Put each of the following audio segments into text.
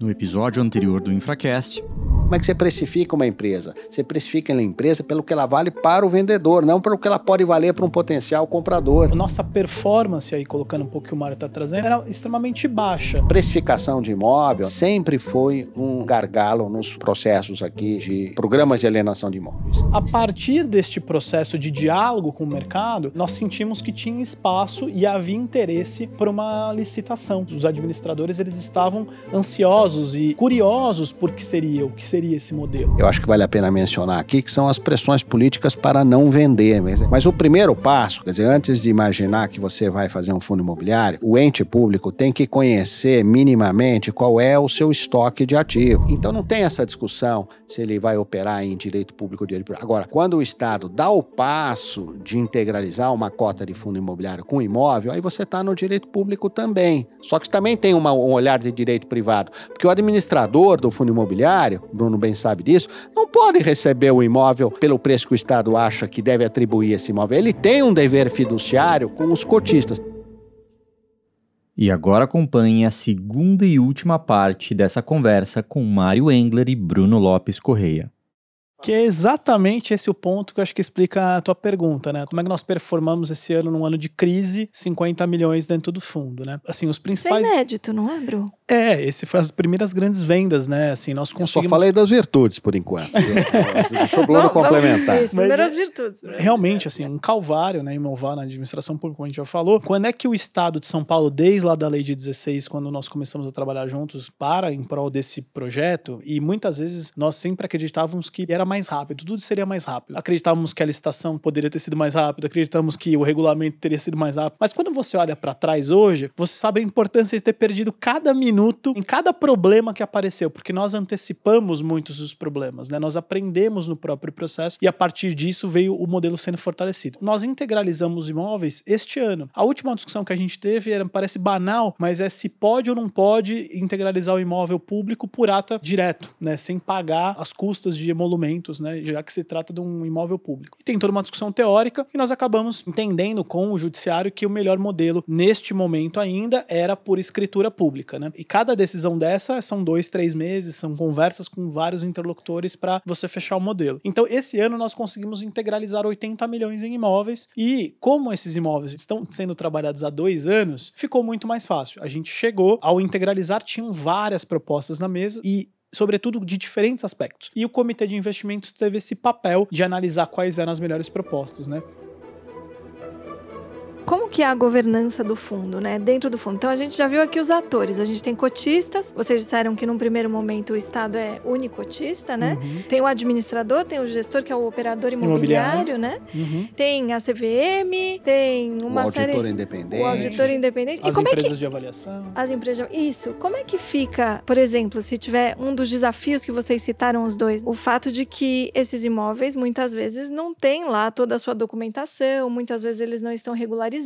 No episódio anterior do Infracast, como é que você precifica uma empresa? Você precifica a empresa pelo que ela vale para o vendedor, não pelo que ela pode valer para um potencial comprador. Nossa performance, aí colocando um pouco o que o Mário está trazendo, era extremamente baixa. Precificação de imóvel sempre foi um gargalo nos processos aqui de programas de alienação de imóveis. A partir deste processo de diálogo com o mercado, nós sentimos que tinha espaço e havia interesse por uma licitação. Os administradores eles estavam ansiosos e curiosos por que seria, o que seria seria esse modelo? Eu acho que vale a pena mencionar aqui que são as pressões políticas para não vender. Mas, mas o primeiro passo, quer dizer, antes de imaginar que você vai fazer um fundo imobiliário, o ente público tem que conhecer minimamente qual é o seu estoque de ativo. Então não tem essa discussão se ele vai operar em direito público ou direito privado. Agora, quando o Estado dá o passo de integralizar uma cota de fundo imobiliário com imóvel, aí você está no direito público também. Só que também tem uma, um olhar de direito privado. Porque o administrador do fundo imobiliário, Bruno bem sabe disso, não pode receber o imóvel pelo preço que o Estado acha que deve atribuir esse imóvel. Ele tem um dever fiduciário com os cotistas. E agora acompanhe a segunda e última parte dessa conversa com Mário Engler e Bruno Lopes Correia. Que é exatamente esse o ponto que eu acho que explica a tua pergunta, né? Como é que nós performamos esse ano num ano de crise, 50 milhões dentro do fundo, né? Assim, os principais... Isso é inédito, não é, Bru? É, esse foi as primeiras grandes vendas, né? Assim, nós conseguimos... Eu só falei das virtudes, por enquanto. Deixou o Bruno complementar. As primeiras virtudes. Realmente, assim, um calvário, né? Imovar na administração pública, como a gente já falou. Quando é que o Estado de São Paulo, desde lá da lei de 16, quando nós começamos a trabalhar juntos para em prol desse projeto, e muitas vezes nós sempre acreditávamos que era mais rápido, tudo seria mais rápido. Acreditávamos que a licitação poderia ter sido mais rápida, acreditávamos que o regulamento teria sido mais rápido. Mas quando você olha para trás hoje, você sabe a importância de ter perdido cada minuto em cada problema que apareceu, porque nós antecipamos muitos dos problemas, né? Nós aprendemos no próprio processo e a partir disso veio o modelo sendo fortalecido. Nós integralizamos imóveis este ano. A última discussão que a gente teve era, parece banal, mas é se pode ou não pode integralizar o imóvel público por ata direto, né? Sem pagar as custas de emolumentos, né? Já que se trata de um imóvel público. E tem toda uma discussão teórica e nós acabamos entendendo com o judiciário que o melhor modelo neste momento ainda era por escritura pública, né? E cada decisão dessa são dois, três meses, são conversas com vários interlocutores para você fechar o modelo. Então, esse ano nós conseguimos integralizar 80 milhões em imóveis e como esses imóveis estão sendo trabalhados há dois anos, ficou muito mais fácil. A gente chegou ao integralizar, tinham várias propostas na mesa e sobretudo de diferentes aspectos. E o comitê de investimentos teve esse papel de analisar quais eram as melhores propostas, né? Como que é a governança do fundo, né? Dentro do fundo. Então a gente já viu aqui os atores. A gente tem cotistas. Vocês disseram que num primeiro momento o Estado é unicotista, né? Uhum. Tem o administrador, tem o gestor que é o operador imobiliário, imobiliário. né? Uhum. Tem a CVM, tem uma o série. Auditor independente. O auditor independente. As e como empresas é que... de avaliação. As empresas. Isso. Como é que fica, por exemplo, se tiver um dos desafios que vocês citaram os dois, o fato de que esses imóveis muitas vezes não têm lá toda a sua documentação, muitas vezes eles não estão regularizados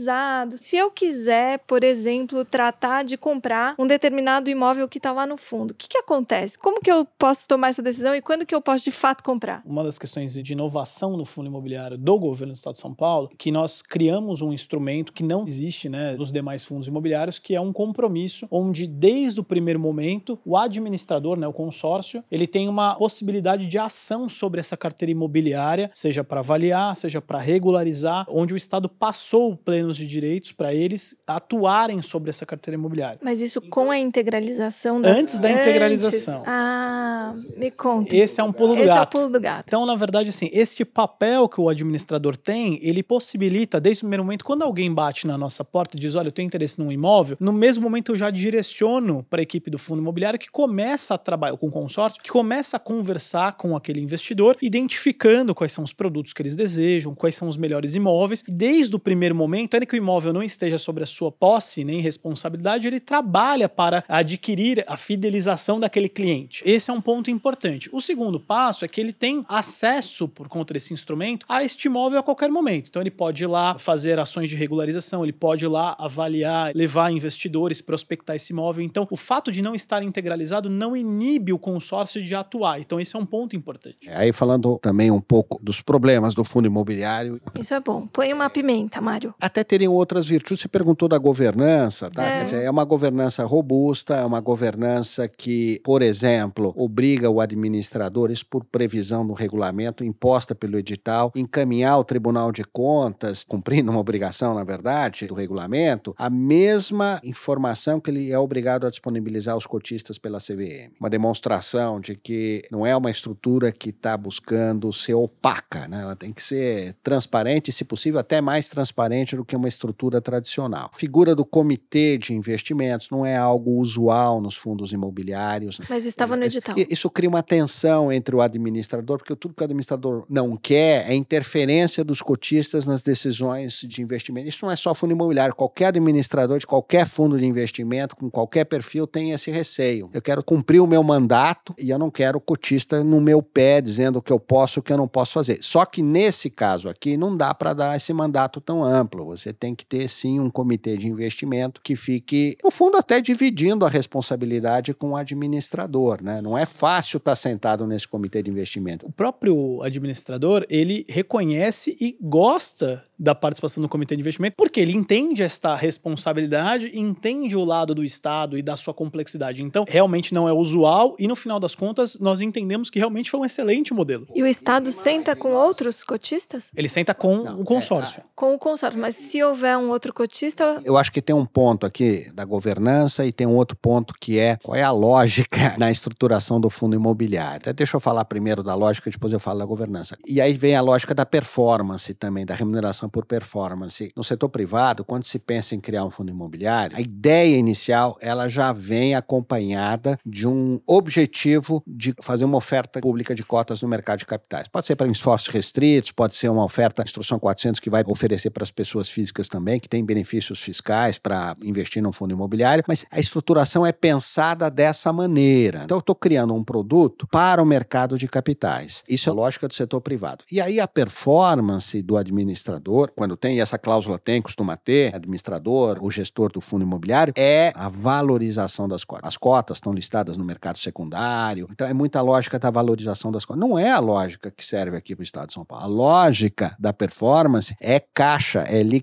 se eu quiser, por exemplo, tratar de comprar um determinado imóvel que está lá no fundo, o que, que acontece? Como que eu posso tomar essa decisão e quando que eu posso de fato comprar? Uma das questões de inovação no fundo imobiliário do governo do Estado de São Paulo, que nós criamos um instrumento que não existe né, nos demais fundos imobiliários, que é um compromisso onde, desde o primeiro momento, o administrador, né, o consórcio, ele tem uma possibilidade de ação sobre essa carteira imobiliária, seja para avaliar, seja para regularizar, onde o Estado passou plenos de direitos para eles atuarem sobre essa carteira imobiliária. Mas isso com a integralização das... Antes da integralização. Antes. Ah, me conta. Esse é um pulo do esse gato. É pulo do gato. Então, na verdade, assim, este papel que o administrador tem, ele possibilita, desde o primeiro momento, quando alguém bate na nossa porta e diz, olha, eu tenho interesse num imóvel, no mesmo momento eu já direciono para a equipe do fundo imobiliário que começa a trabalhar com o consórcio, que começa a conversar com aquele investidor, identificando quais são os produtos que eles desejam, quais são os melhores imóveis. E desde o primeiro momento, ainda que o imóvel não esteja sobre a sua posse nem responsabilidade, ele trabalha para adquirir a fidelização daquele cliente. Esse é um ponto ponto importante. O segundo passo é que ele tem acesso, por conta desse instrumento, a este imóvel a qualquer momento. Então ele pode ir lá fazer ações de regularização, ele pode ir lá avaliar, levar investidores, prospectar esse imóvel. Então, o fato de não estar integralizado não inibe o consórcio de atuar. Então, esse é um ponto importante. Aí, falando também um pouco dos problemas do fundo imobiliário. Isso é bom. Põe uma pimenta, Mário. Até teriam outras virtudes. Você perguntou da governança, tá? É. Quer dizer, é uma governança robusta, é uma governança que, por exemplo, obriga o administrador, isso por previsão do regulamento imposta pelo edital, encaminhar ao Tribunal de Contas, cumprindo uma obrigação, na verdade, do regulamento, a mesma informação que ele é obrigado a disponibilizar aos cotistas pela CVM. Uma demonstração de que não é uma estrutura que está buscando ser opaca, né? ela tem que ser transparente e, se possível, até mais transparente do que uma estrutura tradicional. A figura do comitê de investimentos não é algo usual nos fundos imobiliários. Mas estava no edital. Isso cria uma tensão entre o administrador, porque tudo que o administrador não quer é interferência dos cotistas nas decisões de investimento. Isso não é só fundo imobiliário, qualquer administrador de qualquer fundo de investimento, com qualquer perfil, tem esse receio. Eu quero cumprir o meu mandato e eu não quero cotista no meu pé dizendo o que eu posso e o que eu não posso fazer. Só que nesse caso aqui, não dá para dar esse mandato tão amplo. Você tem que ter, sim, um comitê de investimento que fique, no fundo, até dividindo a responsabilidade com o administrador. Né? Não é fácil estar sentado nesse comitê de investimento. O próprio administrador, ele reconhece e gosta da participação no comitê de investimento, porque ele entende esta responsabilidade, entende o lado do Estado e da sua complexidade. Então, realmente não é usual e, no final das contas, nós entendemos que realmente foi um excelente modelo. E o Estado senta com outros cotistas? Ele senta com Não, o consórcio. Com o consórcio. Mas se houver um outro cotista, Eu acho que tem um ponto aqui da governança e tem um outro ponto que é qual é a lógica na estruturação do fundo imobiliário. Até deixa eu falar primeiro da lógica, depois eu falo da governança. E aí vem a lógica da performance também, da remuneração por performance. No setor privado, quando se pensa em criar um fundo imobiliário, a ideia inicial ela já vem acompanhada de um objetivo de fazer uma oferta pública de cotas no mercado de capitais. Pode ser para esforços restritos, pode ser uma oferta instrução 400 que vai oferecer para as pessoas físicas também, que tem benefícios fiscais para investir num fundo imobiliário, mas a estruturação é pensada dessa maneira. Então eu estou criando um produto para o mercado de capitais. Isso é lógica do setor privado. E aí a performance do administrador, quando tem, e essa cláusula tem, costuma ter, administrador, o gestor do fundo imobiliário, é a valorização das cotas. As cotas estão listadas no mercado secundário, então é muita lógica da valorização das cotas. Não é a lógica que serve aqui para o Estado de São Paulo. A lógica da performance é caixa, é liquidez,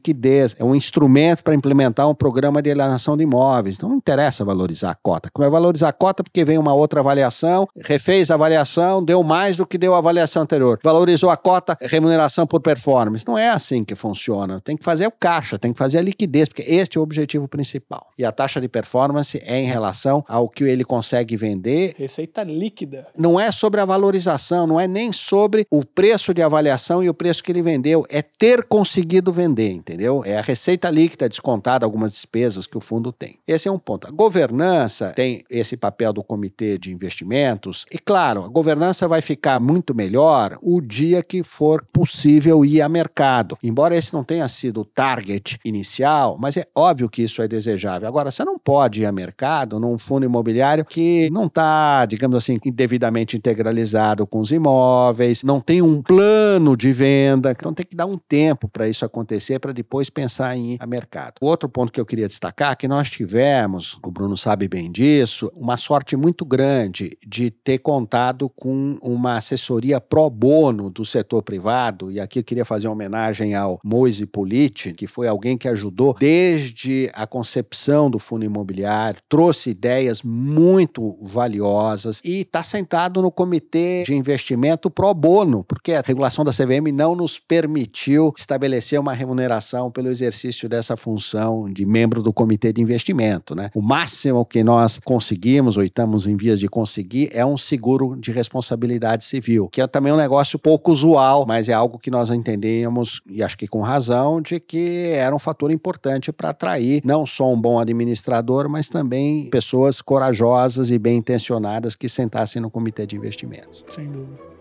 é um instrumento para implementar um programa de alienação de imóveis. Então não interessa valorizar a cota. Vai valorizar a cota porque vem uma outra avaliação, refez a avaliação, deu mais do que deu a avaliação anterior. Valorizou a cota, remuneração por performance. Não é assim que funciona. Tem que fazer o caixa, tem que fazer a liquidez, porque este é o objetivo principal. E a taxa de performance é em relação ao que ele consegue vender Receita líquida. não é sobre a valorização, não é nem sobre o preço de avaliação e o preço que ele vendeu, é ter conseguido vender, entendeu? É a receita líquida descontada algumas despesas que o fundo tem. Esse é um ponto. A governança tem esse papel do comitê de investimentos e claro, a governança vai ficar muito melhor o dia que for possível ir a mercado. Embora esse não tenha sido o target inicial, mas é óbvio que isso é desejável. Agora, você não pode ir a mercado num fundo imobiliário que não está, digamos assim, devidamente integralizado com os imóveis, não tem um plano de venda. Então tem que dar um tempo para isso acontecer, para depois pensar em ir a mercado. Outro ponto que eu queria destacar é que nós tivemos, o Bruno sabe bem disso, uma sorte muito grande de ter contado com uma assessoria pro bono do setor privado, e aqui eu queria fazer uma homenagem ao Moise Politi, que foi alguém que ajudou desde a concepção do fundo imobiliário, trouxe ideias muito valiosas e está sentado no comitê de investimento pro bono, porque a regulação da CVM não nos permitiu estabelecer uma remuneração pelo exercício dessa função de membro do comitê de investimento. Né? O máximo que nós conseguimos, ou estamos em vias de conseguir, é um seguro de responsabilidade civil, que é também um negócio pouco usual, mas é algo que nós entendemos, e acho que com razão, de que era um fator importante para atrair não só um bom administrador, mas também pessoas corajosas e bem intencionadas que sentassem no comitê de investimentos. Sem dúvida.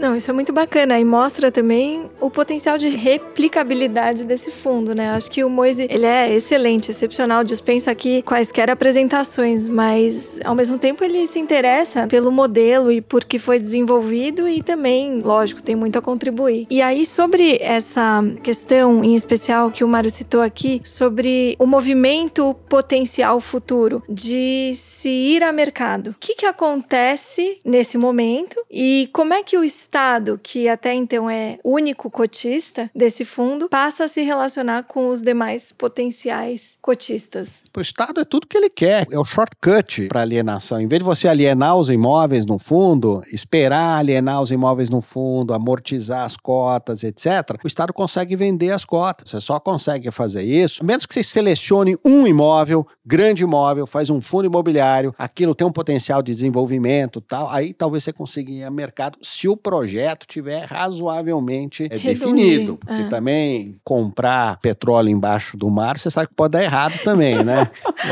Não, isso é muito bacana e mostra também o potencial de replicabilidade desse fundo, né? Acho que o Moise, ele é excelente, excepcional, dispensa aqui quaisquer apresentações, mas ao mesmo tempo ele se interessa pelo modelo e por que foi desenvolvido e também, lógico, tem muito a contribuir. E aí sobre essa questão em especial que o Mário citou aqui, sobre o movimento potencial futuro de se ir a mercado. O que que acontece nesse momento e como é que o Estado, que até então é único cotista desse fundo, passa a se relacionar com os demais potenciais cotistas. O Estado é tudo que ele quer, é o shortcut para alienação. Em vez de você alienar os imóveis no fundo, esperar alienar os imóveis no fundo, amortizar as cotas, etc., o Estado consegue vender as cotas. Você só consegue fazer isso, menos que você selecione um imóvel, grande imóvel, faz um fundo imobiliário, aquilo tem um potencial de desenvolvimento tal, aí talvez você consiga ir a mercado se o projeto tiver razoavelmente definido. Porque é. também comprar petróleo embaixo do mar, você sabe que pode dar errado também, né?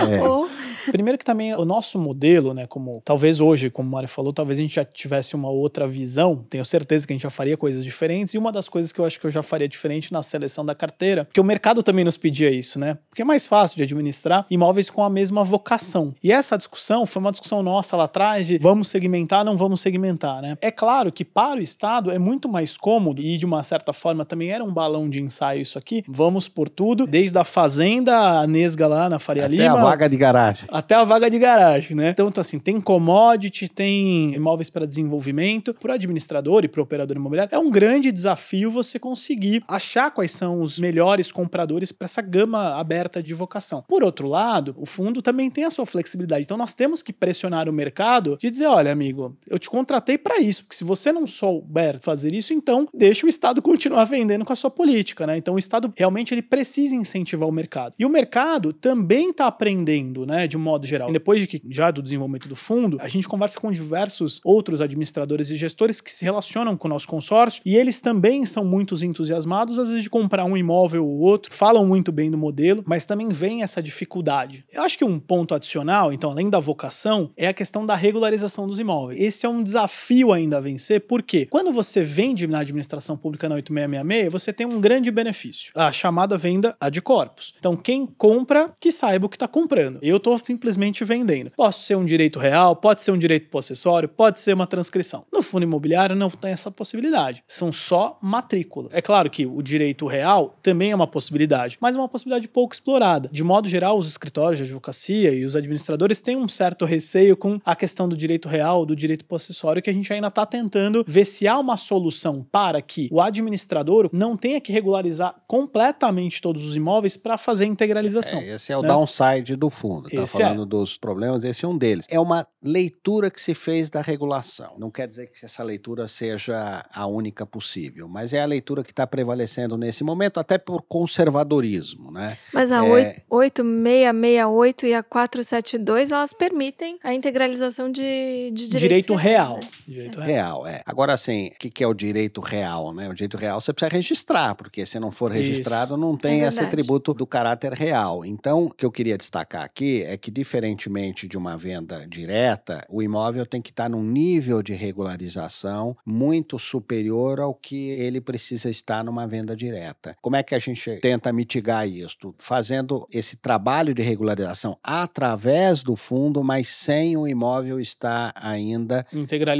É. Ou Primeiro que também o nosso modelo, né, como talvez hoje, como o Mário falou, talvez a gente já tivesse uma outra visão, tenho certeza que a gente já faria coisas diferentes, e uma das coisas que eu acho que eu já faria diferente na seleção da carteira, porque o mercado também nos pedia isso, né? Porque é mais fácil de administrar imóveis com a mesma vocação. E essa discussão foi uma discussão nossa lá atrás de vamos segmentar, não vamos segmentar, né? É claro que para o Estado é muito mais cômodo, e de uma certa forma também era um balão de ensaio isso aqui, vamos por tudo, desde a fazenda, a Nesga lá na Faria Até Lima, a vaga de garagem. Até a vaga de garagem, né? Então, tá assim, tem commodity, tem imóveis para desenvolvimento. Para o administrador e para o operador imobiliário, é um grande desafio você conseguir achar quais são os melhores compradores para essa gama aberta de vocação. Por outro lado, o fundo também tem a sua flexibilidade. Então, nós temos que pressionar o mercado de dizer: olha, amigo, eu te contratei para isso, porque se você não souber fazer isso, então deixa o Estado continuar vendendo com a sua política, né? Então, o Estado realmente ele precisa incentivar o mercado. E o mercado também está aprendendo, né, de um modo geral. E depois de que já do desenvolvimento do fundo, a gente conversa com diversos outros administradores e gestores que se relacionam com o nosso consórcio e eles também são muito entusiasmados, às vezes, de comprar um imóvel ou outro, falam muito bem do modelo, mas também vem essa dificuldade. Eu acho que um ponto adicional, então, além da vocação, é a questão da regularização dos imóveis. Esse é um desafio ainda a vencer, porque quando você vende na administração pública na 8666, você tem um grande benefício, a chamada venda ad corpus. Então, quem compra, que saiba o que está comprando. Eu estou simplesmente vendendo. Posso ser um direito real, pode ser um direito possessório, pode ser uma transcrição. No fundo imobiliário não tem essa possibilidade. São só matrícula. É claro que o direito real também é uma possibilidade, mas é uma possibilidade pouco explorada. De modo geral, os escritórios de advocacia e os administradores têm um certo receio com a questão do direito real, do direito possessório, que a gente ainda está tentando ver se há uma solução para que o administrador não tenha que regularizar completamente todos os imóveis para fazer a integralização. É, esse é o né? downside do fundo. Tá Esse falando é. dos problemas, esse é um deles. É uma leitura que se fez da regulação. Não quer dizer que essa leitura seja a única possível, mas é a leitura que está prevalecendo nesse momento, até por conservadorismo, né? Mas a É. 8668 e a 472, elas permitem a integralização de, de direitos direito reais, real. né? Direito real. Real, é. Agora, assim, o que, que é o direito real, né? O direito real você precisa registrar, porque se não for Isso. registrado, não tem É esse atributo do caráter real. Então, o que eu queria destacar aqui é que, diferentemente de uma venda direta, o imóvel tem que estar num nível de regularização muito superior ao que ele precisa estar numa venda direta. Como é que a gente tenta mitigar isso? Fazendo esse trabalho de regularização através do fundo, mas sem o imóvel estar ainda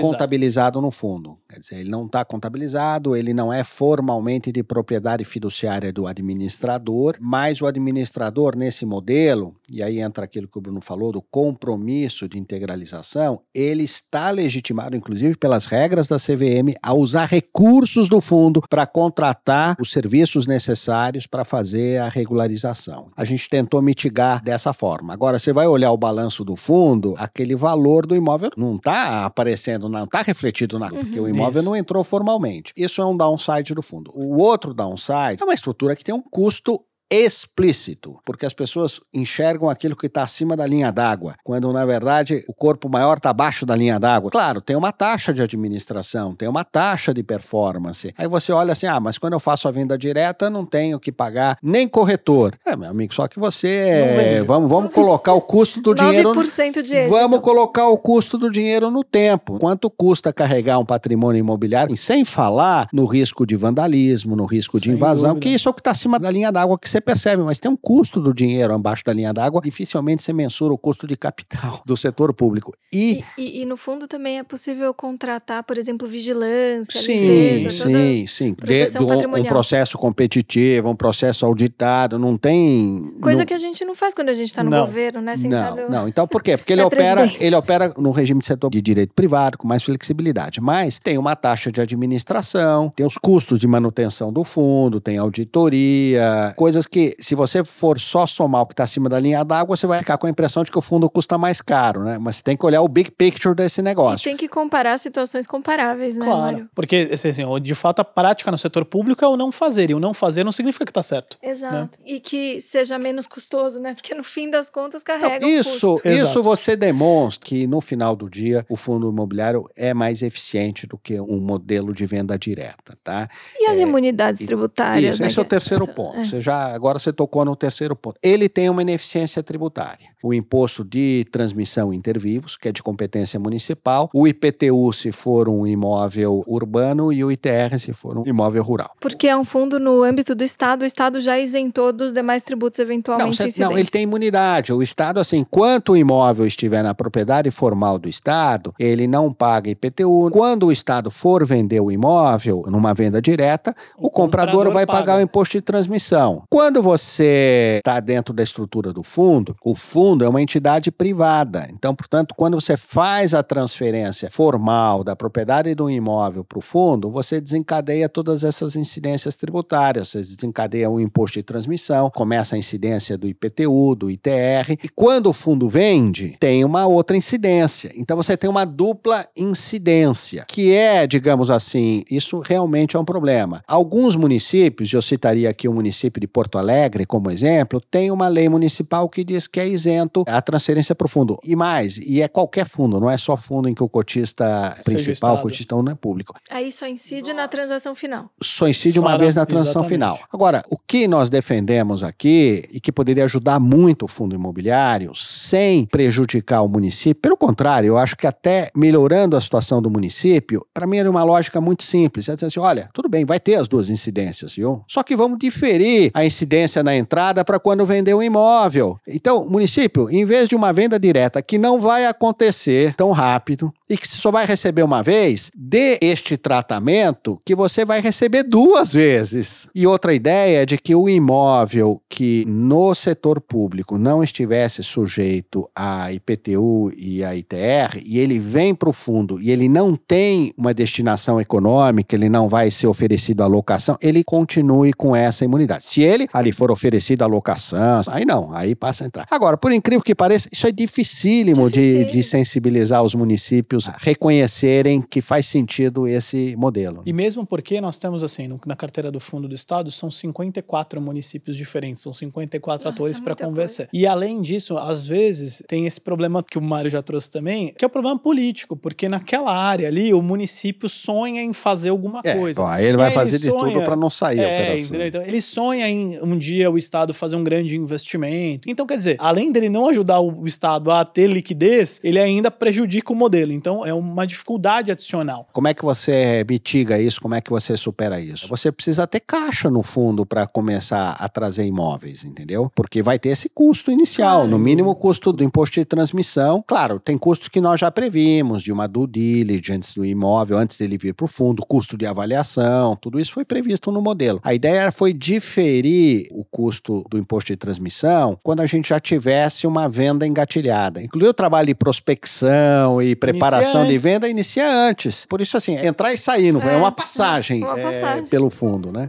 contabilizado no fundo. Quer dizer, ele não está contabilizado, ele não é formalmente de propriedade fiduciária do administrador, mas o administrador, nesse modelo, e aí entra aquilo que o Bruno falou, do compromisso de integralização, ele está legitimado, inclusive pelas regras da CVM, a usar recursos do fundo para contratar os serviços necessários para fazer a regularização. A gente tentou mitigar dessa forma. Agora, você vai olhar o balanço do fundo, aquele valor do imóvel não está aparecendo, não está refletido na, porque o imóvel Isso. não entrou formalmente. Isso é um downside do fundo. O outro downside é uma estrutura que tem um custo explícito, porque as pessoas enxergam aquilo que está acima da linha d'água, quando na verdade o corpo maior está abaixo da linha d'água. Claro, tem uma taxa de administração, tem uma taxa de performance. Aí você olha assim: ah, mas quando eu faço a venda direta, não tenho que pagar nem corretor. É, meu amigo, só que você. Vamos, vamos colocar o custo do dinheiro. 9% de êxito. Vamos colocar o custo do dinheiro no tempo. Quanto custa carregar um patrimônio imobiliário? E sem falar no risco de vandalismo, no risco de Sem invasão, dúvida. que isso é o que está acima da linha d'água que você percebe, mas tem um custo do dinheiro abaixo da linha d'água. Dificilmente você mensura o custo de capital do setor público. E. E, e- e no fundo também é possível contratar, por exemplo, vigilância, Sim, limpeza, toda... sim, sim. De, um- um, processo competitivo, um processo auditado, não tem. Coisa não- que a gente não faz quando a gente tá no Não. governo, né? Sentado... Não, não. Então por quê? Porque ele É opera, presidente. ele opera no regime de setor de direito privado, com mais flexibilidade. Mas tem uma taxa de administração, tem os custos de manutenção do fundo, tem auditoria, coisas que, se você for só somar o que está acima da linha d'água, você vai ficar com a impressão de que o fundo custa mais caro, né? Mas você tem que olhar o big picture desse E negócio. tem que comparar situações comparáveis, né, Claro. Mário? Porque, assim, assim, de fato, a prática no setor público é o não fazer. E o não fazer não significa que tá certo. Exato. E que seja menos custoso, né? Porque no fim das contas carrega Não, um isso, custo. isso Exato. você demonstra que no final do dia o fundo imobiliário é mais eficiente do que um modelo de venda direta, tá? E as É, imunidades e- tributárias? Isso, né? esse é o terceiro Isso, ponto. é. Você já agora você tocou no terceiro ponto. Ele tem uma ineficiência tributária. O imposto de transmissão inter vivos, que é de competência municipal, o IPTU se for um imóvel urbano e o ITR se for um imóvel rural. Porque é um fundo no âmbito do Estado, o Estado já isentou dos demais tributos Não, eventualmente cê- incidentes. não, ele tem imunidade. O Estado, assim, enquanto o imóvel estiver na propriedade formal do Estado, ele não paga IPTU. Quando o Estado for vender o imóvel numa venda direta, o, O comprador, comprador vai paga. pagar o imposto de transmissão. Quando você está dentro da estrutura do fundo, o fundo é uma entidade privada. Então, portanto, quando você faz a transferência formal da propriedade do imóvel para o fundo, você desencadeia todas essas incidências tributárias. Você desencadeia o imposto de transmissão, começa a incidência do IPTU, do ITR. E quando o fundo vende, tem uma outra incidência. Então, você tem uma dupla incidência, que é, digamos assim, isso realmente é um problema. Alguns municípios, eu citaria aqui o município de Porto Alegre como exemplo, tem uma lei municipal que diz que é isento a transferência para o fundo. E mais, e é qualquer fundo, não é só fundo em que o cotista Seja principal, o cotista não é público. Aí só incide na transação final. Só incide uma vez na transação exatamente. final. Agora, o que nós defendemos aqui e que poderia ajudar muito o fundo imobiliário sem prejudicar o município, pelo contrário, eu acho que até melhorando a situação do município, para mim era uma lógica muito simples. É dizer assim: olha, tudo bem, vai ter as duas incidências, viu? Só que vamos diferir a incidência na entrada para quando vender o imóvel. Então, município, em vez de uma venda direta que não vai acontecer tão rápido e que você só vai receber uma vez, dê este tratamento que você vai receber duas vezes. E outra ideia é de que o imóvel que no setor público não estivesse sujeito a IPTU e a ITR, e ele vem para o fundo e ele não tem uma destinação econômica, ele não vai ser oferecido a locação, ele continue com essa imunidade. Se ele ali for oferecido a locação, aí não, aí passa a entrar. Agora, por incrível que pareça, isso é dificílimo de, Dificílimo. de sensibilizar os municípios reconhecerem que faz sentido esse modelo. E mesmo porque nós temos, assim, no- na carteira do Fundo do Estado, são 54 municípios diferentes, são 54 Nossa, atores é para conversar. E além disso, às vezes, tem esse problema que o Mário já trouxe também, que é o problema político, porque naquela área ali, o município sonha em fazer alguma É, coisa. bom, aí ele E vai aí fazer de sonha- tudo para não sair É? Então, ele sonha em um dia o Estado fazer um grande investimento. Então, quer dizer, além dele não ajudar o Estado a ter liquidez, ele ainda prejudica o modelo. Então, é uma dificuldade adicional. Como é que você mitiga isso? Como é que você supera isso? Você precisa ter caixa no fundo para começar a trazer imóveis, entendeu? Porque vai ter esse custo inicial, no mínimo o custo do imposto de transmissão. Claro, tem custos que nós já previmos, de uma due diligence do imóvel antes dele vir para o fundo, custo de avaliação, tudo isso foi previsto no modelo. A ideia foi diferir o custo do imposto de transmissão quando a gente já tivesse uma venda engatilhada. Inclusive o trabalho de prospecção e preparação de antes. venda inicia antes. Por isso, assim, entrar e sair, não é, É, uma passagem, uma é, passagem. pelo fundo, né?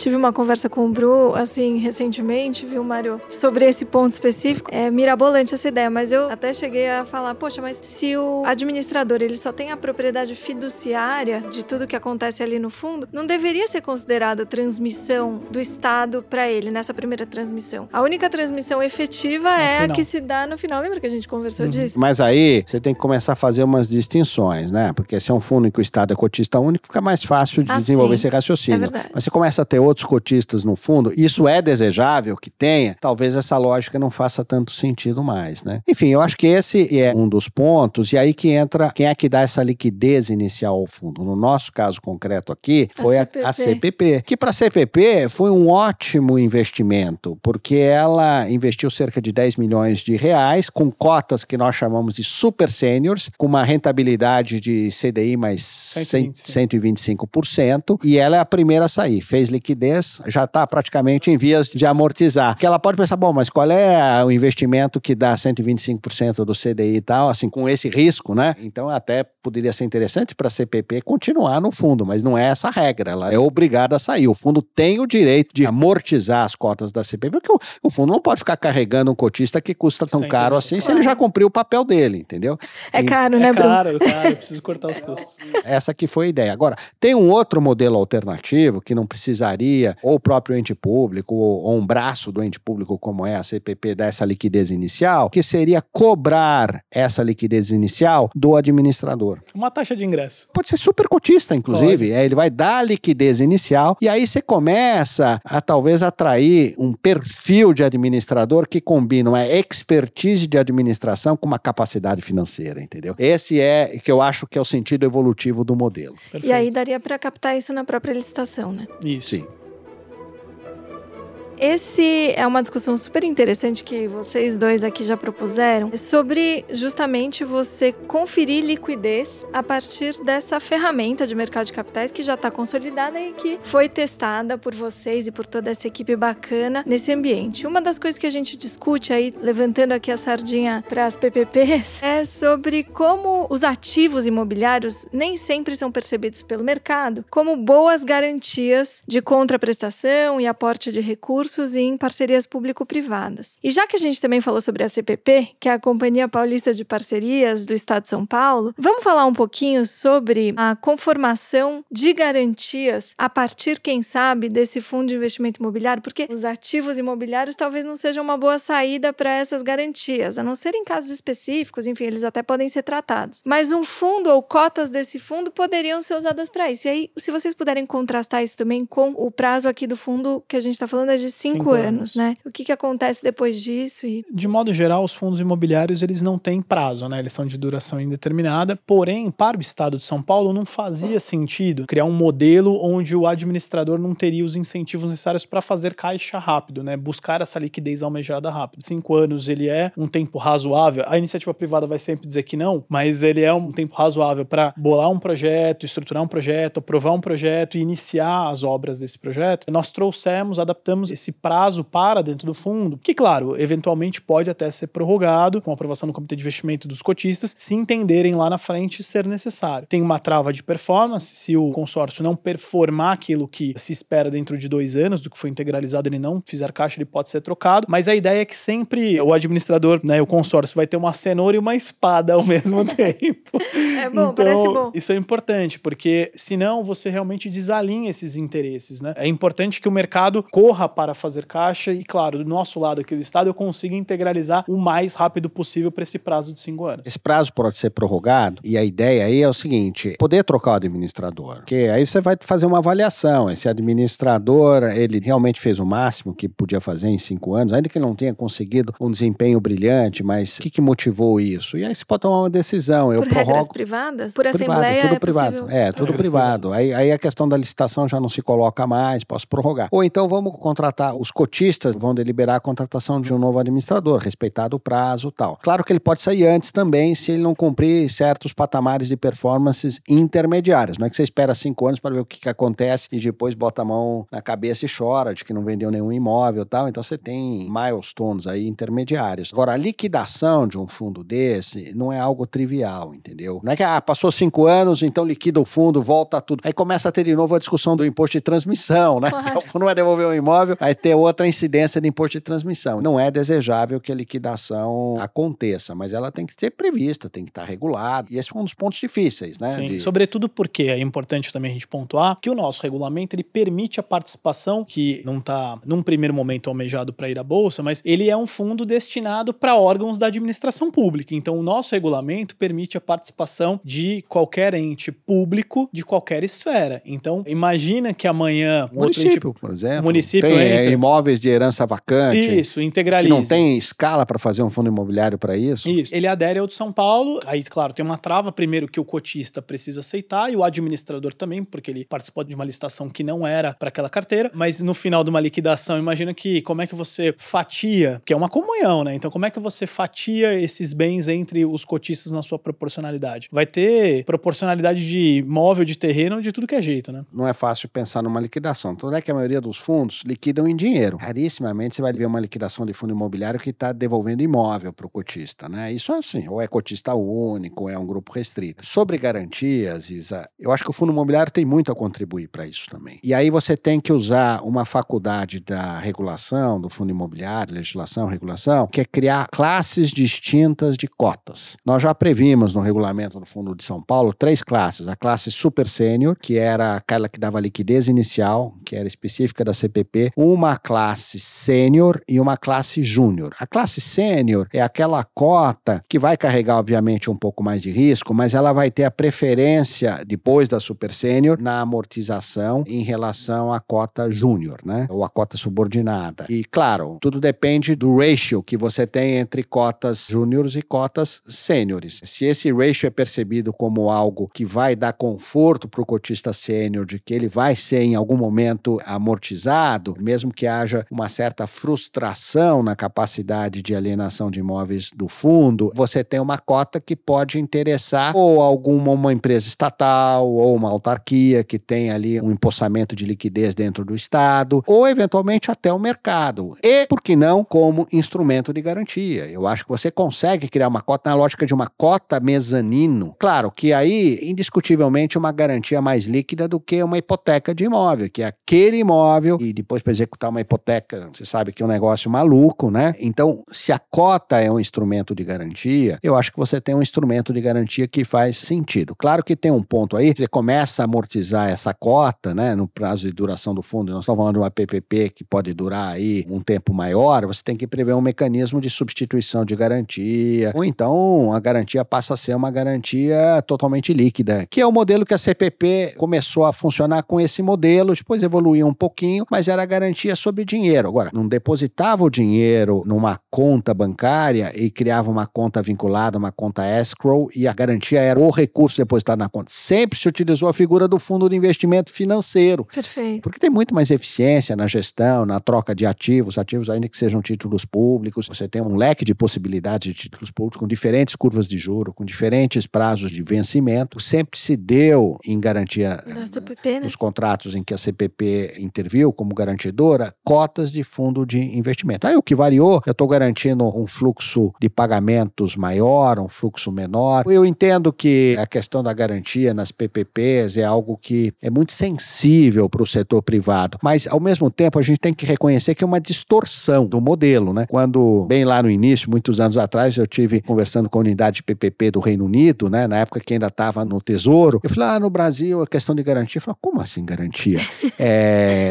Tive uma conversa com o Bru, assim, recentemente, viu, Mário, sobre esse ponto específico. É mirabolante essa ideia, mas eu até cheguei a falar, poxa, mas se o administrador ele só tem a propriedade fiduciária de tudo que acontece ali no fundo, não deveria ser considerada transmissão do Estado para ele nessa primeira transmissão. A única transmissão efetiva no é final. a que se dá no final. Lembra que a gente conversou uhum. disso? Mas aí você tem que começar a fazer umas distinções, né? Porque se é um fundo em que o Estado é cotista único, fica mais fácil de ah, desenvolver sim. esse raciocínio. É Mas você começa a ter outros cotistas no fundo, isso é desejável que tenha, talvez essa lógica não faça tanto sentido mais, né? Enfim, eu acho que esse é um dos pontos, e aí que entra quem é que dá essa liquidez inicial ao fundo. No nosso caso concreto aqui, foi a CPP, a, a CPP que para a CPP foi um ótimo investimento, porque ela investiu cerca de 10 milhões de reais, com cotas que nós chamamos de super seniors, com uma rentabilidade de CDI mais 125. 125%, e ela é a primeira a sair. Fez liquidez, já está praticamente em vias de amortizar. Que ela pode pensar, bom, mas qual é o investimento que dá 125% do CDI e tal, assim, com esse risco, né? Então até poderia ser interessante para a CPP continuar no fundo, mas não é essa a regra, ela é obrigada a sair. O fundo tem o direito de amortizar as cotas da CPP, porque o, o fundo não pode ficar carregando um cotista que custa tão caro assim claro. se ele já cumpriu o papel dele, entendeu? É caro, né, Bruno? É caro, é caro, eu preciso cortar os custos. Essa que foi a ideia. Agora, tem um outro modelo alternativo que não precisaria, ou o próprio ente público, ou, ou um braço do ente público, como é a CPP, dessa liquidez inicial, que seria cobrar essa liquidez inicial do administrador. Uma taxa de ingresso. Pode ser super cotista, inclusive. É, ele vai dar a liquidez inicial e aí você começa a talvez atrair um perfil de administrador que combina uma expertise de administração com uma capacidade financeira, entendeu? Esse é que eu acho que é o sentido evolutivo do modelo. Perfeito. E aí daria para captar isso na própria licitação, né? Isso. Sim. Esse é uma discussão super interessante que vocês dois aqui já propuseram, sobre justamente você conferir liquidez a partir dessa ferramenta de mercado de capitais que já está consolidada e que foi testada por vocês e por toda essa equipe bacana nesse ambiente. Uma das coisas que a gente discute aí, levantando aqui a sardinha para as PPPs, é sobre como os ativos imobiliários nem sempre são percebidos pelo mercado como boas garantias de contraprestação e aporte de recursos recursos em parcerias público-privadas. E já que a gente também falou sobre a CPP, que é a Companhia Paulista de Parcerias do Estado de São Paulo, vamos falar um pouquinho sobre a conformação de garantias a partir, quem sabe, desse fundo de investimento imobiliário, porque os ativos imobiliários talvez não sejam uma boa saída para essas garantias, a não ser em casos específicos, enfim, eles até podem ser tratados. Mas um fundo ou cotas desse fundo poderiam ser usadas para isso. E aí, se vocês puderem contrastar isso também com o prazo aqui do fundo que a gente está falando é de cinco, cinco anos, anos, né? O que, que acontece depois disso? E... De modo geral, os fundos imobiliários eles não têm prazo, né? Eles são de duração indeterminada. Porém, para o Estado de São Paulo, não fazia sentido criar um modelo onde o administrador não teria os incentivos necessários para fazer caixa rápido, né? Buscar essa liquidez almejada rápido. Cinco anos ele é um tempo razoável. A iniciativa privada vai sempre dizer que não, mas ele é um tempo razoável para bolar um projeto, estruturar um projeto, aprovar um projeto e iniciar as obras desse projeto. Nós trouxemos, adaptamos esse esse prazo para dentro do fundo, que, claro, eventualmente pode até ser prorrogado com aprovação do Comitê de Investimento dos cotistas, se entenderem lá na frente ser necessário. Tem uma trava de performance, se o consórcio não performar aquilo que se espera dentro de dois anos do que foi integralizado, ele não fizer caixa, ele pode ser trocado, mas a ideia é que sempre o administrador, né, o consórcio, vai ter uma cenoura e uma espada ao mesmo tempo. É bom, então, parece bom. Isso é importante, porque senão você realmente desalinha esses interesses, né? É importante que o mercado corra para fazer caixa e, claro, do nosso lado aqui do Estado, eu consiga integralizar o mais rápido possível para esse prazo de cinco anos. Esse prazo pode ser prorrogado e a ideia aí é o seguinte: poder trocar o administrador. Porque aí você vai fazer uma avaliação. Esse administrador, ele realmente fez o máximo que podia fazer em cinco anos, ainda que ele não tenha conseguido um desempenho brilhante, mas o que, que motivou isso? E aí você pode tomar uma decisão. Eu Por prorrogo... regras privadas? Por privado, assembleia? Tudo é privado. Possível? É, tudo privado. Aí, aí a questão da licitação já não se coloca mais, posso prorrogar. Ou então vamos contratar contratar, os cotistas vão deliberar a contratação de um novo administrador, respeitado o prazo tal. Claro que ele pode sair antes também se ele não cumprir certos patamares de performances intermediárias. Não é que você espera cinco anos para ver o que, que acontece e depois bota a mão na cabeça e chora de que não vendeu nenhum imóvel tal. Então você tem milestones aí intermediários. Agora, a liquidação de um fundo desse não é algo trivial, entendeu? Não é que ah, passou cinco anos, então liquida o fundo, volta tudo. Aí começa a ter de novo a discussão do imposto de transmissão, né? Claro. O fundo vai devolver o imóvel, vai ter outra incidência de imposto de transmissão. Não é desejável que a liquidação aconteça, mas ela tem que ser prevista, tem que estar regulada. E esse é um dos pontos difíceis, né? Sim, de- sobretudo porque é importante também a gente pontuar que o nosso regulamento ele permite a participação que não está num primeiro momento almejado para ir à bolsa, mas ele é um fundo destinado para órgãos da administração pública. Então o nosso regulamento permite a participação de qualquer ente público de qualquer esfera. Então imagina que amanhã um outro ente Município, por exemplo. município tem é, imóveis de herança vacante. isso Que integraliza. não tem escala para fazer um fundo imobiliário para isso. Isso. Ele adere ao de São Paulo. Aí, claro, tem uma trava. Primeiro que o cotista precisa aceitar e o administrador também, porque ele participou de uma licitação que não era para aquela carteira. Mas no final de uma liquidação, imagina que como é que você fatia, que é uma comunhão, né? Então, como é que você fatia esses bens entre os cotistas na sua proporcionalidade? Vai ter proporcionalidade de imóvel, de terreno, de tudo que é jeito, né? Não é fácil pensar numa liquidação. Tanto é que a maioria dos fundos liquidam em dinheiro. Rarissimamente você vai ver uma liquidação de fundo imobiliário que está devolvendo imóvel para o cotista, né? Isso é assim, ou é cotista único, ou é um grupo restrito. Sobre garantias, Isa, eu acho que o fundo imobiliário tem muito a contribuir para isso também. E aí você tem que usar uma faculdade da regulação do fundo imobiliário, legislação, regulação, que é criar classes distintas de cotas. Nós já previmos no regulamento do Fundo de São Paulo três classes. A classe super sênior, que era aquela que dava liquidez inicial, que era específica da CPP, uma classe sênior e uma classe júnior. A classe sênior é aquela cota que vai carregar, obviamente, um pouco mais de risco, mas ela vai ter a preferência, depois da super sênior, na amortização em relação à cota júnior, né? Ou a cota subordinada. E, claro, tudo depende do ratio que você tem entre cotas júniores e cotas sêniores. Se esse ratio é percebido como algo que vai dar conforto para o cotista sênior, de que ele vai ser em algum momento amortizado, mesmo que haja uma certa frustração na capacidade de alienação de imóveis do fundo, você tem uma cota que pode interessar ou alguma uma empresa estatal ou uma autarquia que tem ali um empossamento de liquidez dentro do Estado, ou eventualmente até o mercado. E, por que não, como instrumento de garantia. Eu acho que você consegue criar uma cota na lógica de uma cota mezanino. Claro que aí, indiscutivelmente, uma garantia mais líquida do que uma hipoteca de imóvel, que é aquele imóvel, e depois para executar uma hipoteca, você sabe que é um negócio maluco, né? Então, se a cota é um instrumento de garantia, eu acho que você tem um instrumento de garantia que faz sentido. Claro que tem um ponto aí, você começa a amortizar essa cota, né, no prazo de duração do fundo, nós estamos falando de uma PPP que pode durar aí um tempo maior, você tem que prever um mecanismo de substituição de garantia, ou então a garantia passa a ser uma garantia totalmente líquida, que é o modelo que a CPP começou a funcionar com esse modelo, depois evoluiu um pouquinho, mas era garantia sobre dinheiro. Agora, não depositava o dinheiro numa conta bancária e criava uma conta vinculada, uma conta escrow, e a garantia era o recurso depositado na conta. Sempre se utilizou a figura do fundo de investimento financeiro. Perfeito. Porque tem muito mais eficiência na gestão, na troca de ativos, ativos ainda que sejam títulos públicos. Você tem um leque de possibilidades de títulos públicos com diferentes curvas de juro, com diferentes prazos de vencimento. Sempre se deu em garantia né? nos contratos em que a CPP interviu como garantidora, cotas de fundo de investimento. Aí o que variou, eu estou garantindo um fluxo de pagamentos maior, um fluxo menor. Eu entendo que a questão da garantia nas PPPs é algo que é muito sensível para o setor privado, mas ao mesmo tempo a gente tem que reconhecer que é uma distorção do modelo, né? Quando bem lá no início, muitos anos atrás, eu tive conversando com a unidade de PPP do Reino Unido, né? Na época que ainda estava no Tesouro, eu falei: "Ah, no Brasil a questão de garantia". Eu falei: "Como assim garantia?" É,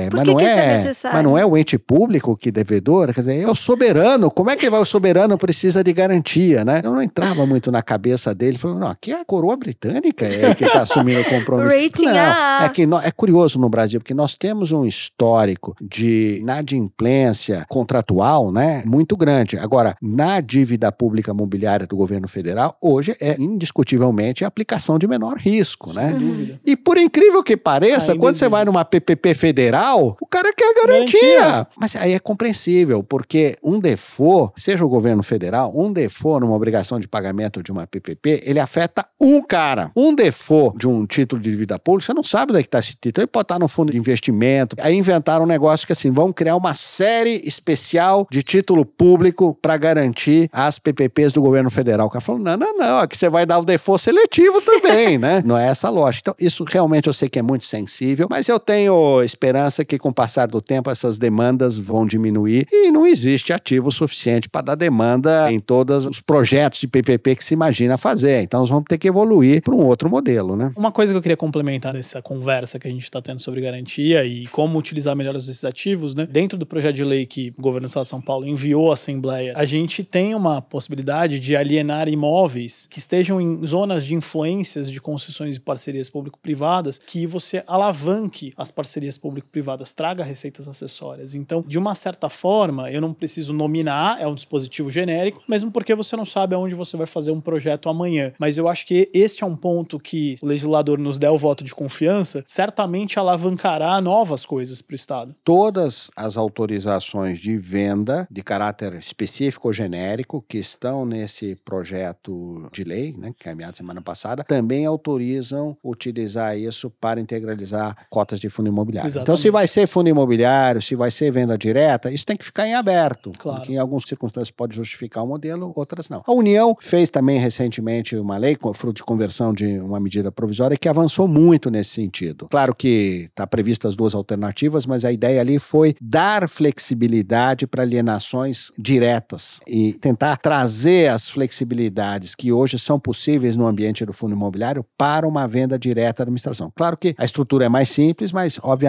Por mas que não que isso é é, necessário? mas não é o ente público que devedor, quer dizer, é o soberano. Como é que vai o soberano precisa de garantia, né? Eu não entrava muito na cabeça dele, falando: "Não, aqui é a coroa britânica é que está assumindo o compromisso". Rating não, AA. é que nó- é curioso no Brasil, porque nós temos um histórico de inadimplência contratual, né, muito grande. Agora, na dívida pública imobiliária do governo federal, hoje é indiscutivelmente a aplicação de menor risco, né? Sem dúvida. E por incrível que pareça, Ainda quando você vai existe. numa PPP federal, o cara quer a garantia. garantia. Mas aí é compreensível, porque um default, seja o governo federal, um default numa obrigação de pagamento de uma PPP, ele afeta um cara. Um default de um título de dívida pública, você não sabe onde é que está esse título. Ele pode estar no fundo de investimento. Aí inventaram um negócio que assim, vão criar uma série especial de título público para garantir as PPPs do governo federal. O cara falou, não, não, não, aqui você vai dar o default seletivo também, né? Não é essa lógica. Então, isso realmente eu sei que é muito sensível, mas eu tenho esperança que com o passar do tempo essas demandas vão diminuir e não existe ativo suficiente para dar demanda em todos os projetos de PPP que se imagina fazer. Então, nós vamos ter que evoluir para um outro modelo, né? Uma coisa que eu queria complementar nessa conversa que a gente está tendo sobre garantia e como utilizar melhor esses ativos, né? Dentro do projeto de lei que o governo do Estado de São Paulo enviou à Assembleia, a gente tem uma possibilidade de alienar imóveis que estejam em zonas de influências de concessões e parcerias público-privadas que você alavanque as parcerias público-privadas, traga receitas acessórias. Então, de uma certa forma, eu não preciso nominar, é um dispositivo genérico, mesmo porque você não sabe aonde você vai fazer um projeto amanhã. Mas eu acho que este é um ponto que o legislador nos der o voto de confiança, certamente alavancará novas coisas para o Estado. Todas as autorizações de venda de caráter específico ou genérico que estão nesse projeto de lei, né, que é enviado semana passada, também autorizam utilizar isso para integralizar cotas de fundo imobiliário. Exatamente. Então, se vai ser fundo imobiliário, se vai ser venda direta, isso tem que ficar em aberto. Claro. Porque em algumas circunstâncias pode justificar o modelo, outras não. A União fez também recentemente uma lei, fruto de conversão de uma medida provisória, que avançou muito nesse sentido. Claro que está previstas as duas alternativas, mas a ideia ali foi dar flexibilidade para alienações diretas e tentar trazer as flexibilidades que hoje são possíveis no ambiente do fundo imobiliário para uma venda direta da administração. Claro que a estrutura é mais simples, mas obviamente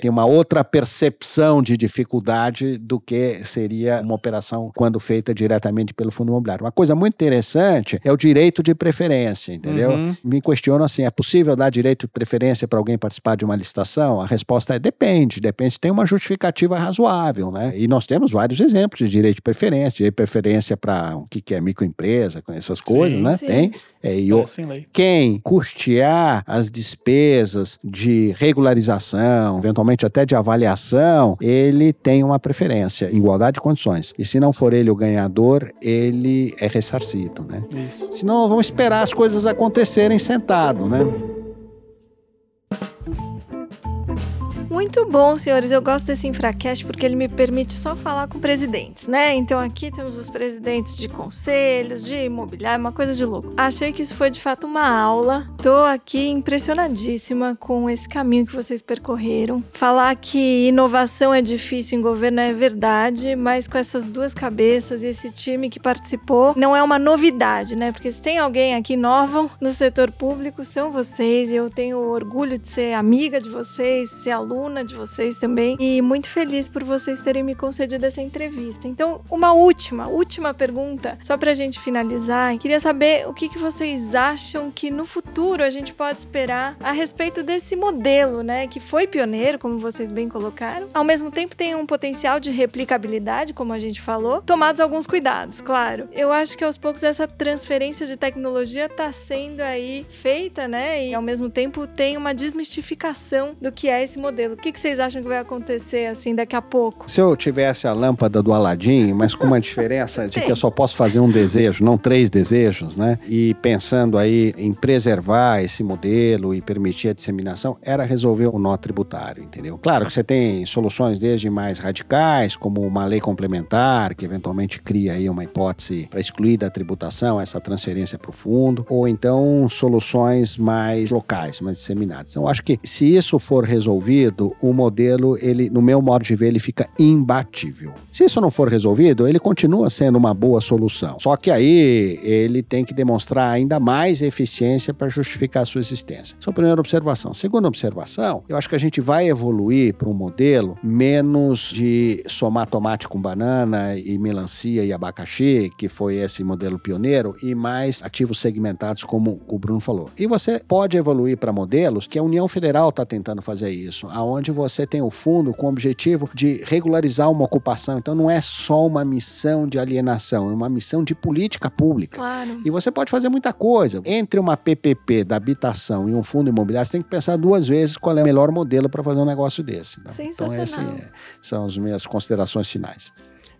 tem uma outra percepção de dificuldade do que seria uma operação quando feita diretamente pelo fundo imobiliário. Uma coisa muito interessante é o direito de preferência, entendeu? Uhum. Me questiono assim, é possível dar direito de preferência para alguém participar de uma licitação? A resposta é depende, depende, tem uma justificativa razoável, né? E nós temos vários exemplos de direito de preferência, direito de preferência para o que que é microempresa, com essas coisas, Sim, né? sim. Tem. É, e o- lei. quem custear as despesas de regularização, eventualmente até de avaliação, ele tem uma preferência, igualdade de condições. E se não for ele o ganhador, ele é ressarcido, né? Isso. Senão vamos esperar as coisas acontecerem sentado, né? Muito bom, senhores. Eu gosto desse Infracast porque ele me permite só falar com presidentes, né? Então aqui temos os presidentes de conselhos, de imobiliário, uma coisa de louco. Achei que isso foi de fato uma aula. Tô aqui impressionadíssima com esse caminho que vocês percorreram. Falar que inovação é difícil em governo é verdade, mas com essas duas cabeças e esse time que participou, não é uma novidade, né? Porque se tem alguém aqui novo no setor público, são vocês. E eu tenho orgulho de ser amiga de vocês, ser aluna de vocês também. E muito feliz por vocês terem me concedido essa entrevista. Então, uma última, última pergunta, só pra gente finalizar. Queria saber o que, que vocês acham que no futuro a gente pode esperar a respeito desse modelo, né? Que foi pioneiro, como vocês bem colocaram. Ao mesmo tempo, tem um potencial de replicabilidade, como a gente falou. Tomados alguns cuidados, claro. Eu acho que aos poucos essa transferência de tecnologia tá sendo aí feita, né? E ao mesmo tempo tem uma desmistificação do que é esse modelo. O que, que vocês acham que vai acontecer assim daqui a pouco? Se eu tivesse a lâmpada do Aladim, mas com uma diferença de que eu só posso fazer um desejo, não três desejos, né? E pensando aí em preservar esse modelo e permitir a disseminação, era resolver o nó tributário, entendeu? Claro que você tem soluções desde mais radicais, como uma lei complementar, que eventualmente cria aí uma hipótese para excluir da tributação essa transferência para o fundo, ou então soluções mais locais, mais disseminadas. Então, acho que se isso for resolvido, o modelo, ele, no meu modo de ver, ele fica imbatível. Se isso não for resolvido, ele continua sendo uma boa solução. Só que aí ele tem que demonstrar ainda mais eficiência para justificar a sua existência. Essa é a primeira observação. Segunda observação, eu acho que a gente vai evoluir para um modelo menos de somar tomate com banana e melancia e abacaxi, que foi esse modelo pioneiro, e mais ativos segmentados, como o Bruno falou. E você pode evoluir para modelos que a União Federal está tentando fazer isso, aonde onde você tem o fundo com o objetivo de regularizar uma ocupação. Então não é só uma missão de alienação, é uma missão de política pública. Claro. E você pode fazer muita coisa. Entre uma PPP da habitação e um fundo imobiliário, você tem que pensar duas vezes qual é o melhor modelo para fazer um negócio desse. Né? Então, essas são as minhas considerações finais.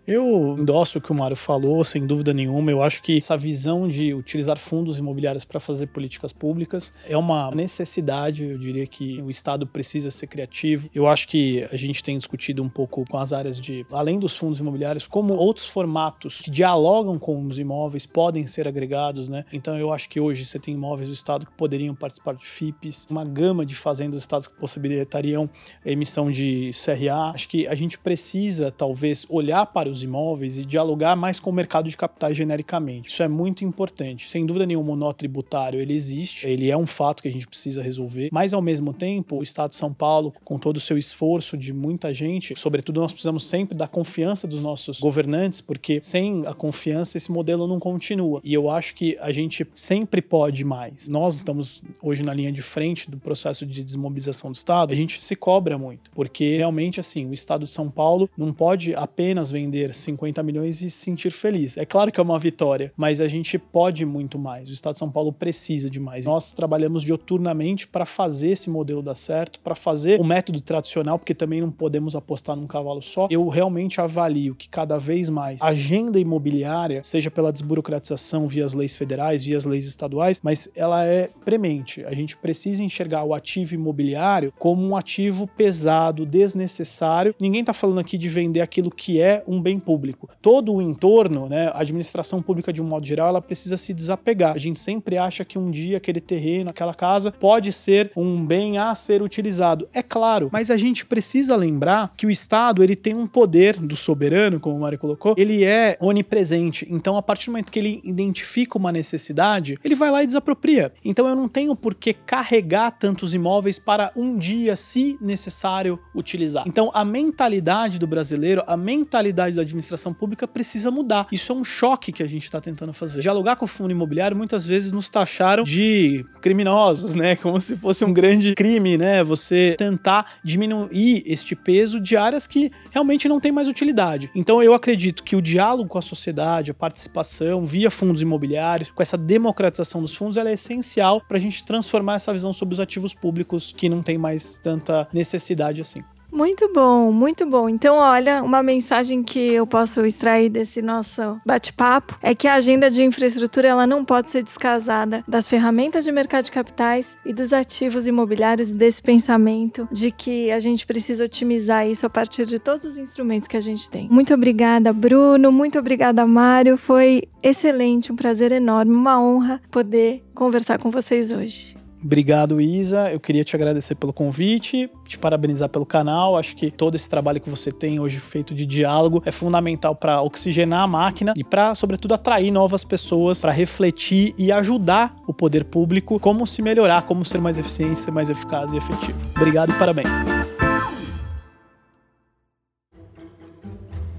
Eu endosso o que o Mário falou, sem dúvida nenhuma. Eu acho que essa visão de utilizar fundos imobiliários para fazer políticas públicas é uma necessidade. Eu diria que o Estado precisa ser criativo. Eu acho que a gente tem discutido um pouco com as áreas de, além dos fundos imobiliários, como outros formatos que dialogam com os imóveis podem ser agregados, né? Então eu acho que hoje você tem imóveis do Estado que poderiam participar de FIPs, uma gama de fazendas do Estado que possibilitariam emissão de CRA. Acho que a gente precisa, talvez, olhar para os imóveis e dialogar mais com o mercado de capitais genericamente. Isso é muito importante. Sem dúvida nenhuma, o nó tributário ele existe, ele é um fato que a gente precisa resolver, mas ao mesmo tempo, o Estado de São Paulo, com todo o seu esforço de muita gente, sobretudo nós precisamos sempre da confiança dos nossos governantes, porque sem a confiança esse modelo não continua. E eu acho que a gente sempre pode mais. Nós estamos hoje na linha de frente do processo de desmobilização do Estado, a gente se cobra muito, porque realmente assim, o Estado de São Paulo não pode apenas vender 50 milhões e se sentir feliz. É claro que é uma vitória, mas a gente pode muito mais. O Estado de São Paulo precisa de mais. Nós trabalhamos dioturnamente para fazer esse modelo dar certo, para fazer o método tradicional, porque também não podemos apostar num cavalo só. Eu realmente avalio que cada vez mais a agenda imobiliária, seja pela desburocratização via as leis federais, via as leis estaduais, mas ela é premente. A gente precisa enxergar o ativo imobiliário como um ativo pesado, desnecessário. Ninguém está falando aqui de vender aquilo que é um bem público. Todo o entorno, né, a administração pública de um modo geral, ela precisa se desapegar. A gente sempre acha que um dia aquele terreno, aquela casa pode ser um bem a ser utilizado. É claro, mas a gente precisa lembrar que o Estado, ele tem um poder do soberano, como o Mário colocou, ele é onipresente. Então, a partir do momento que ele identifica uma necessidade, ele vai lá e desapropria. Então, eu não tenho por que carregar tantos imóveis para um dia, se necessário, utilizar. Então, a mentalidade do brasileiro, a mentalidade da administração pública precisa mudar. Isso é um choque que a gente está tentando fazer. Dialogar com o fundo imobiliário muitas vezes nos taxaram de criminosos, né? Como se fosse um grande crime, né? Você tentar diminuir este peso de áreas que realmente não tem mais utilidade. Então eu acredito que o diálogo com a sociedade, a participação via fundos imobiliários, com essa democratização dos fundos, ela é essencial para a gente transformar essa visão sobre os ativos públicos que não tem mais tanta necessidade assim. Muito bom, muito bom. Então, olha, uma mensagem que eu posso extrair desse nosso bate-papo é que a agenda de infraestrutura ela não pode ser descasada das ferramentas de mercado de capitais e dos ativos imobiliários desse pensamento de que a gente precisa otimizar isso a partir de todos os instrumentos que a gente tem. Muito obrigada, Bruno. Muito obrigada, Mário. Foi excelente, um prazer enorme, uma honra poder conversar com vocês hoje. Obrigado, Isa. Eu queria te agradecer pelo convite, te parabenizar pelo canal. Acho que todo esse trabalho que você tem hoje feito de diálogo é fundamental para oxigenar a máquina e para, sobretudo, atrair novas pessoas para refletir e ajudar o poder público como se melhorar, como ser mais eficiente, ser mais eficaz e efetivo. Obrigado e parabéns.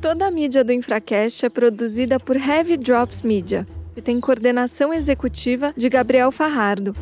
Toda a mídia do Infracast é produzida por Heavy Drops Media e tem coordenação executiva de Gabriel Farrardo.